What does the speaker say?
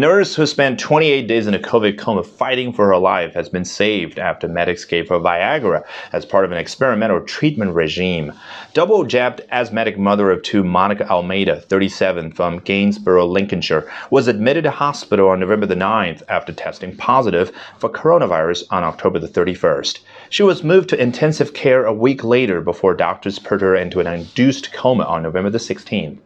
nurse who spent 28 days in a COVID coma fighting for her life has been saved after medics gave her Viagra as part of an experimental treatment regime. Double jabbed asthmatic mother of two Monica Almeida, 37, from Gainsborough, Lincolnshire, was admitted to hospital on November the 9th after testing positive for coronavirus on October the 31st. She was moved to intensive care a week later before doctors put her into an induced coma on November the 16th.